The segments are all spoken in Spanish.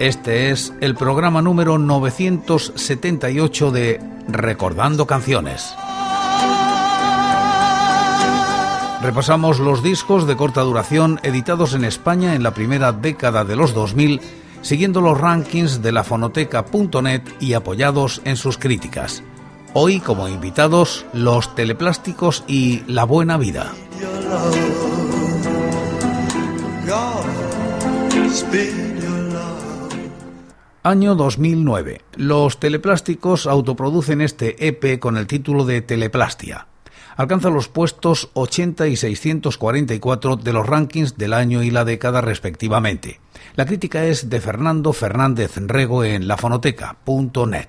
Este es el programa número 978 de Recordando Canciones. Repasamos los discos de corta duración editados en España en la primera década de los 2000, siguiendo los rankings de la fonoteca.net y apoyados en sus críticas. Hoy como invitados los teleplásticos y la buena vida. Año 2009. Los teleplásticos autoproducen este EP con el título de Teleplastia. Alcanza los puestos 80 y 644 de los rankings del año y la década respectivamente. La crítica es de Fernando Fernández Rego en lafonoteca.net.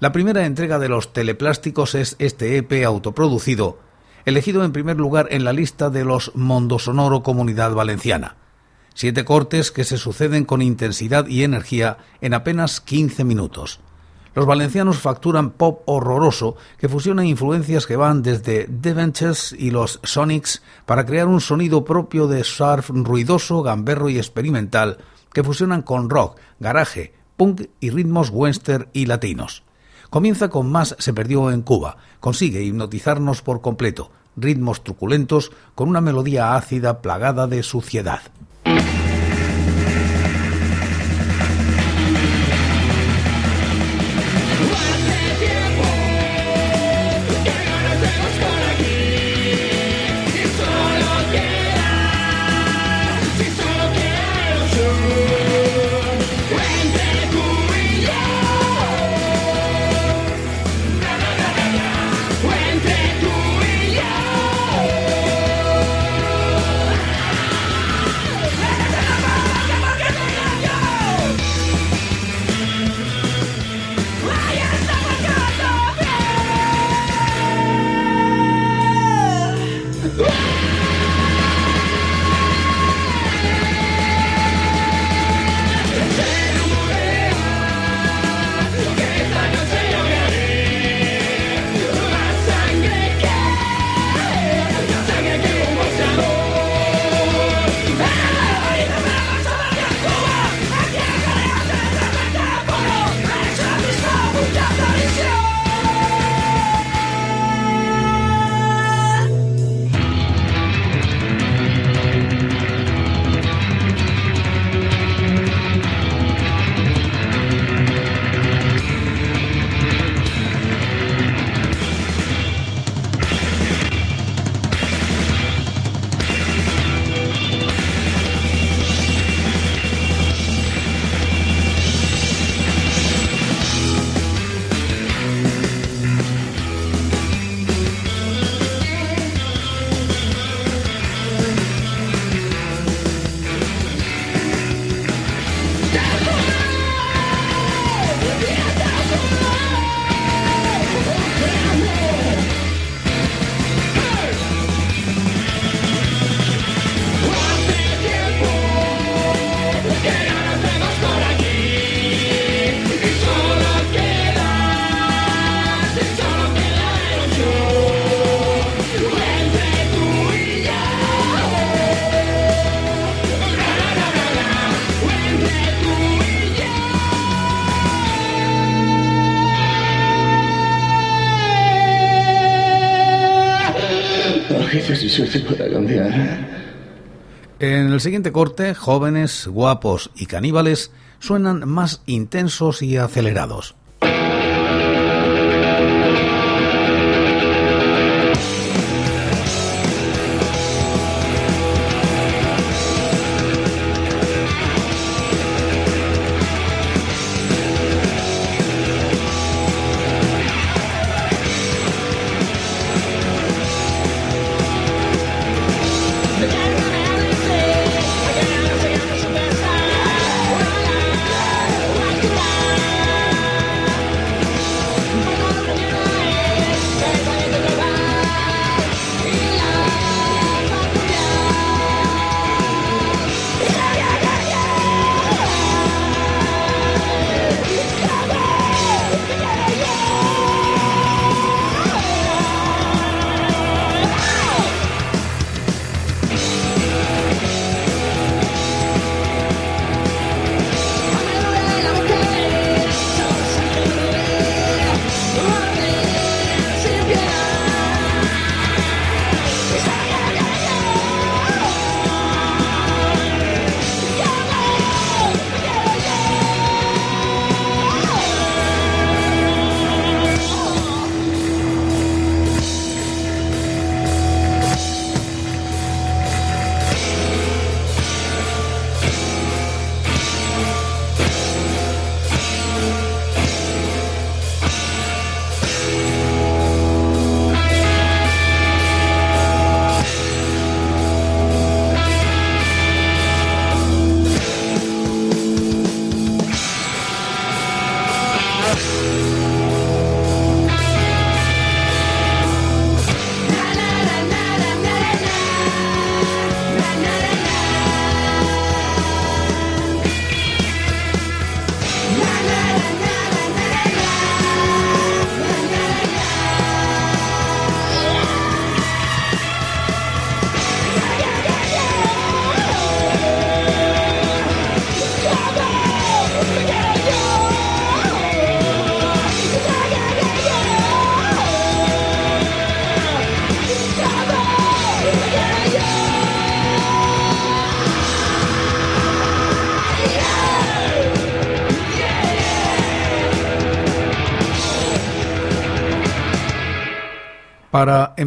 La primera entrega de los teleplásticos es este EP autoproducido, elegido en primer lugar en la lista de los Mondosonoro Comunidad Valenciana. Siete cortes que se suceden con intensidad y energía en apenas 15 minutos. Los valencianos facturan pop horroroso que fusiona influencias que van desde The Ventures y los Sonics para crear un sonido propio de surf ruidoso, gamberro y experimental que fusionan con rock, garaje, punk y ritmos western y latinos. Comienza con Más se perdió en Cuba. Consigue hipnotizarnos por completo. Ritmos truculentos con una melodía ácida plagada de suciedad. Thank you. En el siguiente corte, jóvenes, guapos y caníbales suenan más intensos y acelerados.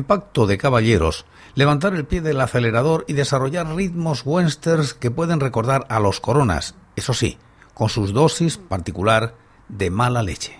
Impacto de Caballeros, levantar el pie del acelerador y desarrollar ritmos westerns que pueden recordar a los coronas, eso sí, con sus dosis particular de mala leche.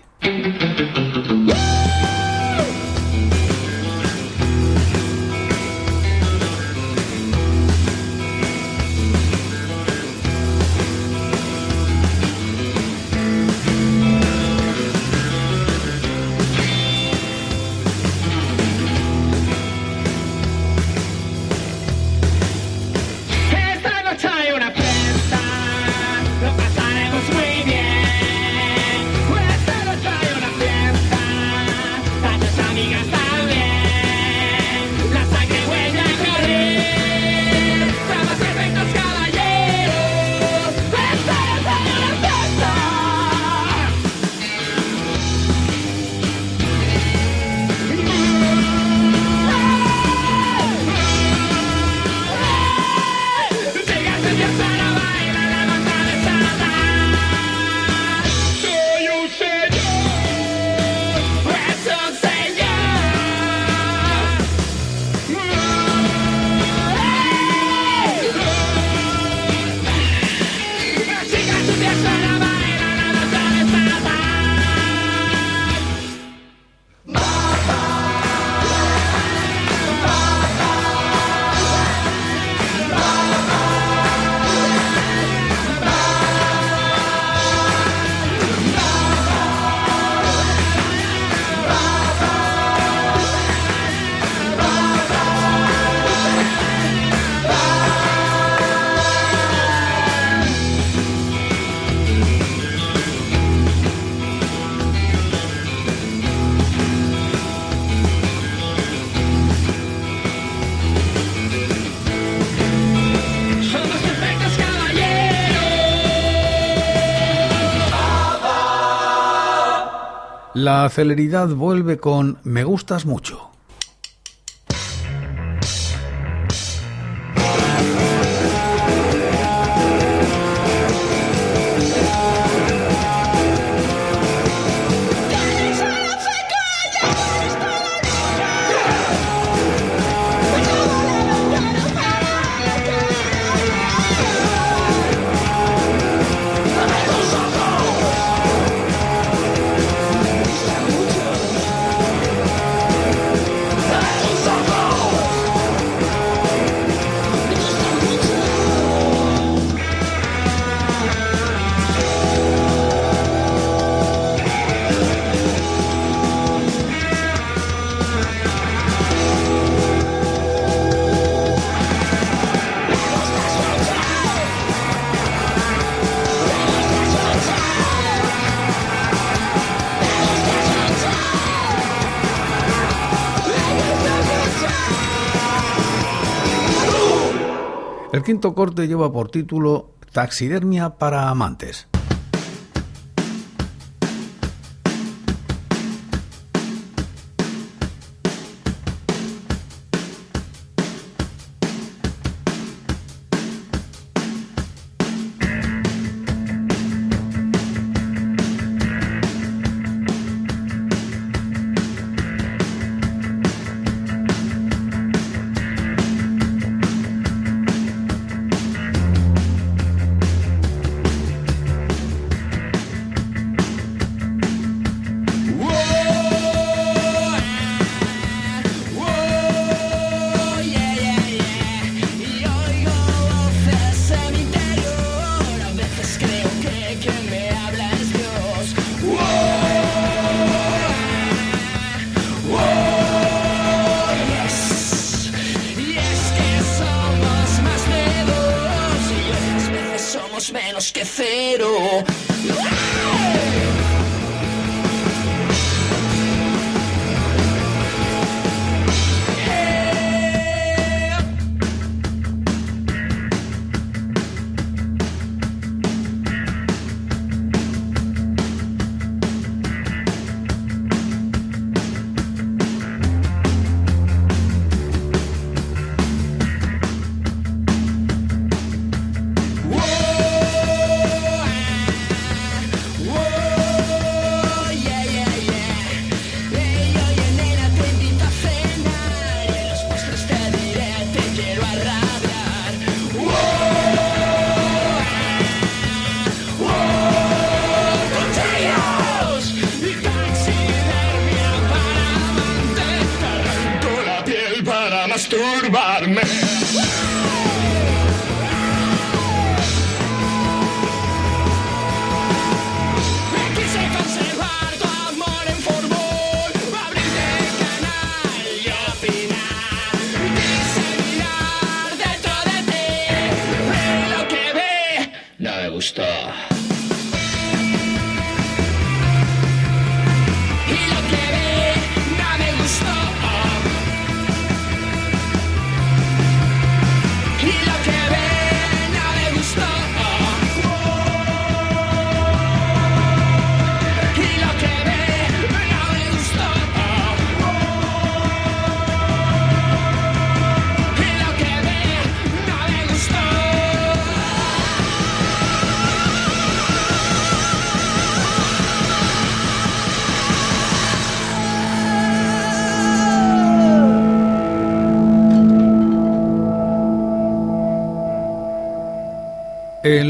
La celeridad vuelve con Me gustas mucho. Quinto corte lleva por título Taxidermia para amantes.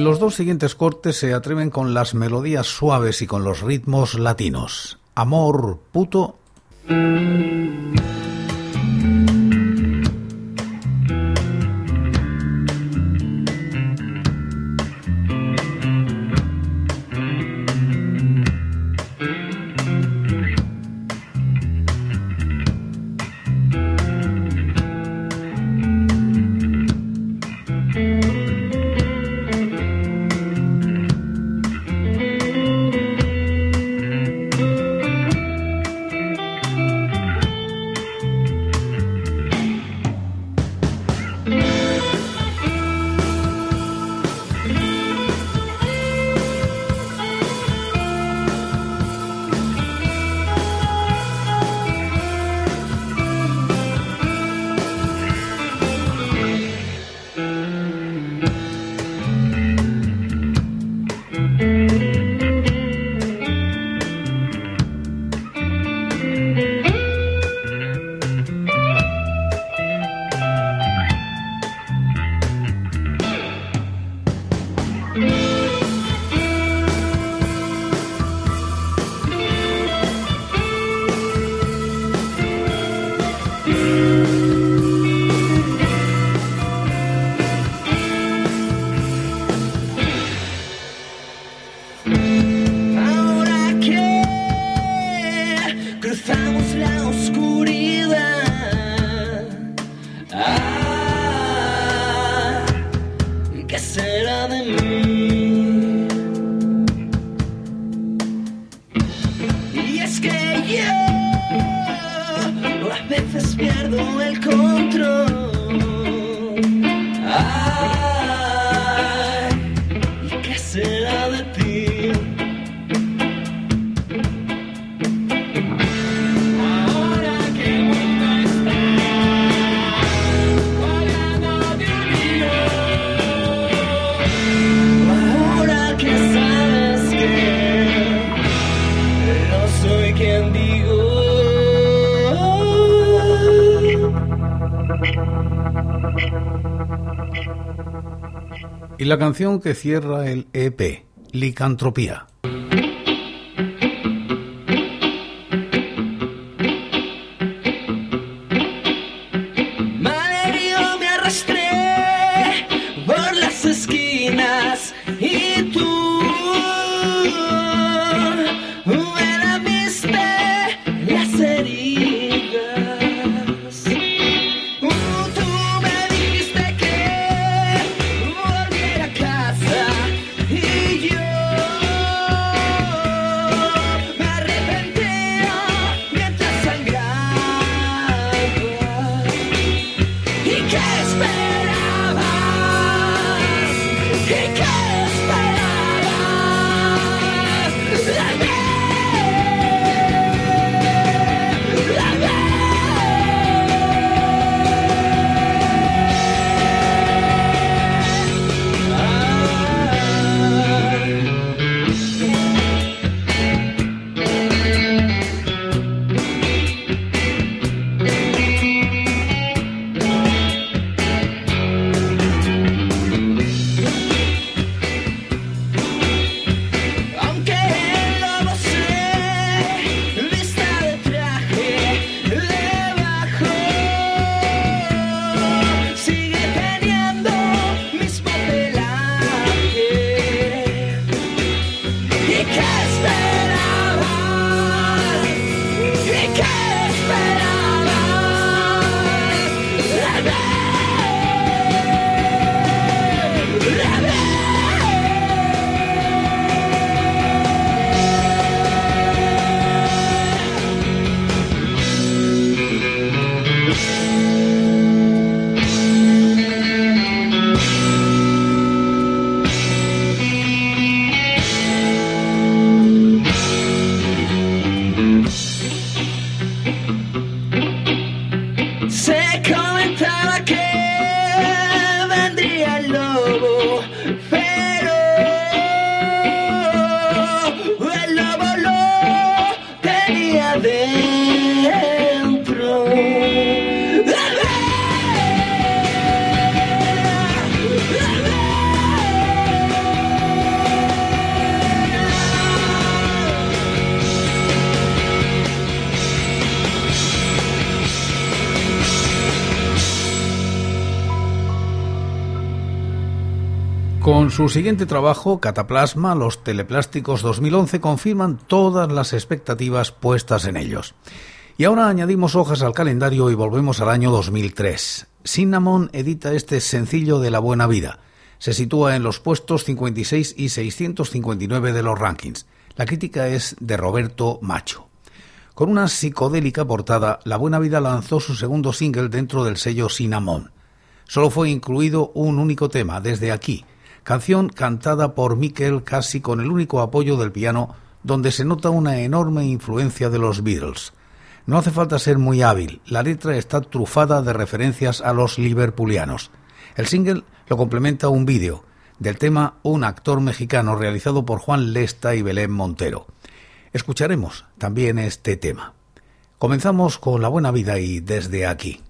Los dos siguientes cortes se atreven con las melodías suaves y con los ritmos latinos. Amor puto. Y la canción que cierra el EP, Licantropía. space. Su siguiente trabajo, Cataplasma, los teleplásticos 2011, confirman todas las expectativas puestas en ellos. Y ahora añadimos hojas al calendario y volvemos al año 2003. Cinnamon edita este sencillo de la buena vida. Se sitúa en los puestos 56 y 659 de los rankings. La crítica es de Roberto Macho. Con una psicodélica portada, La Buena Vida lanzó su segundo single dentro del sello Cinnamon. Solo fue incluido un único tema, Desde aquí, canción cantada por Mikel casi con el único apoyo del piano, donde se nota una enorme influencia de los Beatles. No hace falta ser muy hábil, la letra está trufada de referencias a los liverpulianos. El single lo complementa un vídeo, del tema Un actor mexicano realizado por Juan Lesta y Belén Montero. Escucharemos también este tema. Comenzamos con La Buena Vida y desde aquí.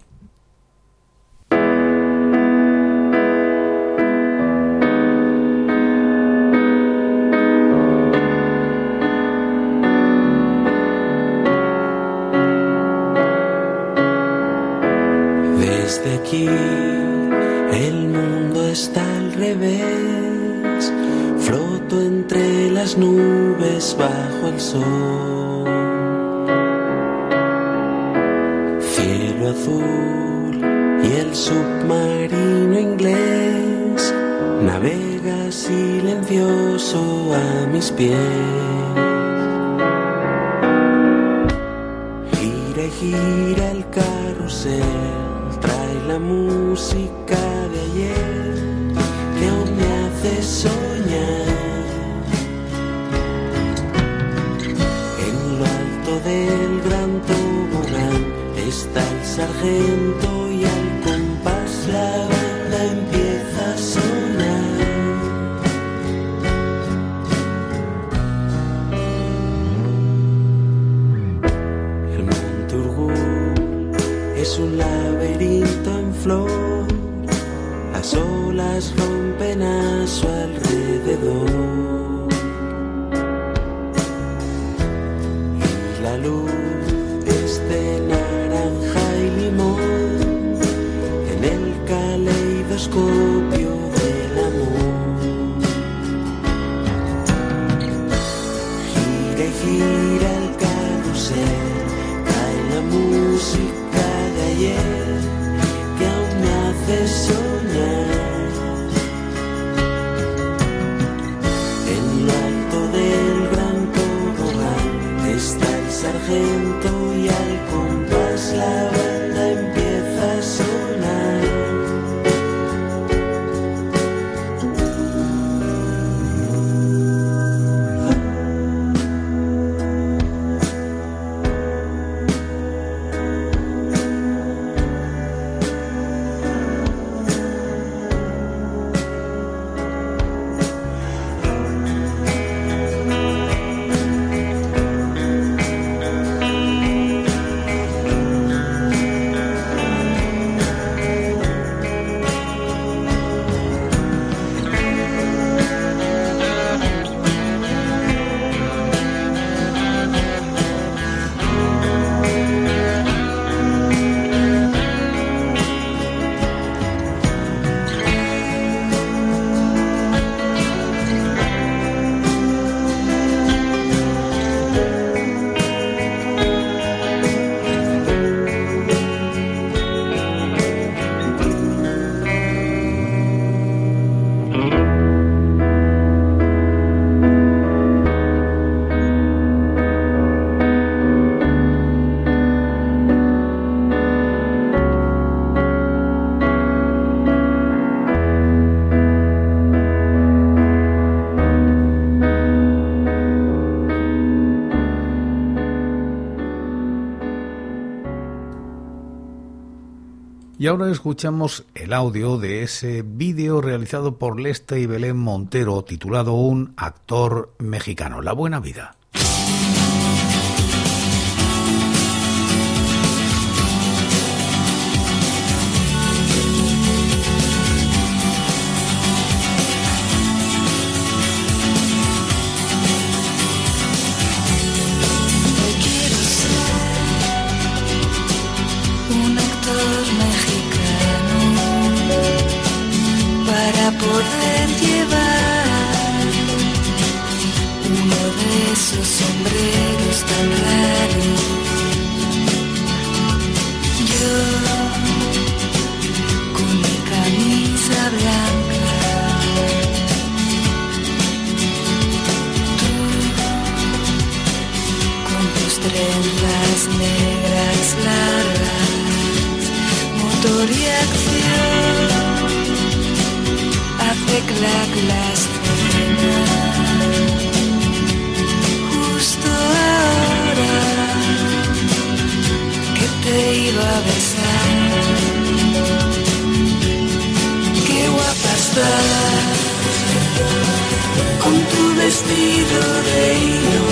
El mundo está al revés. Floto entre las nubes bajo el sol. Cielo azul y el submarino inglés navega silencioso a mis pies. Gira y gira el carrusel la música de ayer que aún me hace soñar. En lo alto del gran tobogán está el sargento laberinto las olas rompen a su alrededor. Y la luz es de naranja y limón en el caleidoscopio del amor. Gira y gira Y ahora escuchamos el audio de ese vídeo realizado por Lesta y Belén Montero titulado Un actor mexicano, La Buena Vida. Clac la escena. Justo ahora que te iba a besar. Qué guapa estás con tu vestido de hilo.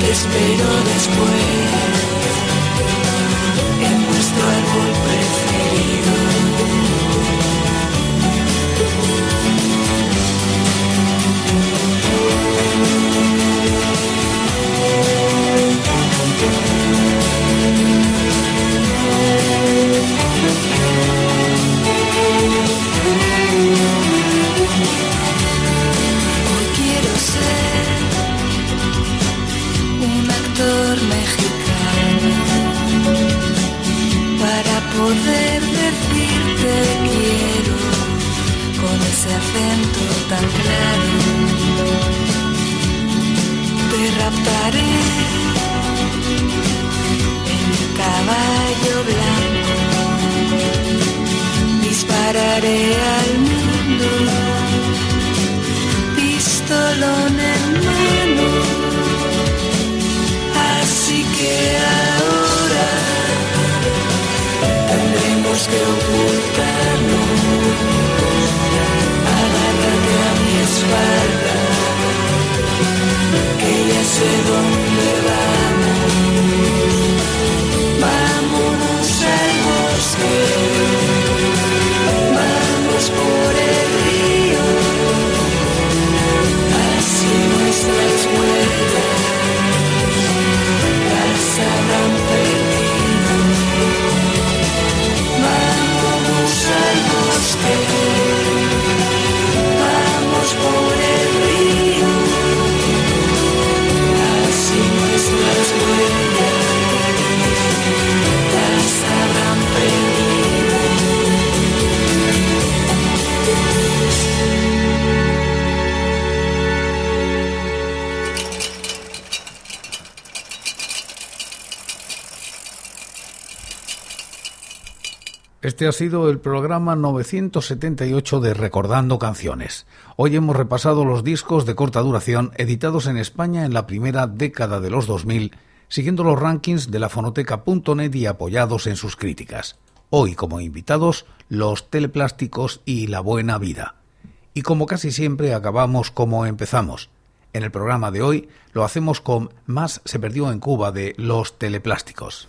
Te espero después es tu árbol preferido. Acento tan claro. Sé dónde. Este ha sido el programa 978 de Recordando Canciones. Hoy hemos repasado los discos de corta duración editados en España en la primera década de los 2000, siguiendo los rankings de la fonoteca.net y apoyados en sus críticas. Hoy como invitados, los teleplásticos y la buena vida. Y como casi siempre acabamos como empezamos. En el programa de hoy lo hacemos con Más se perdió en Cuba de los teleplásticos.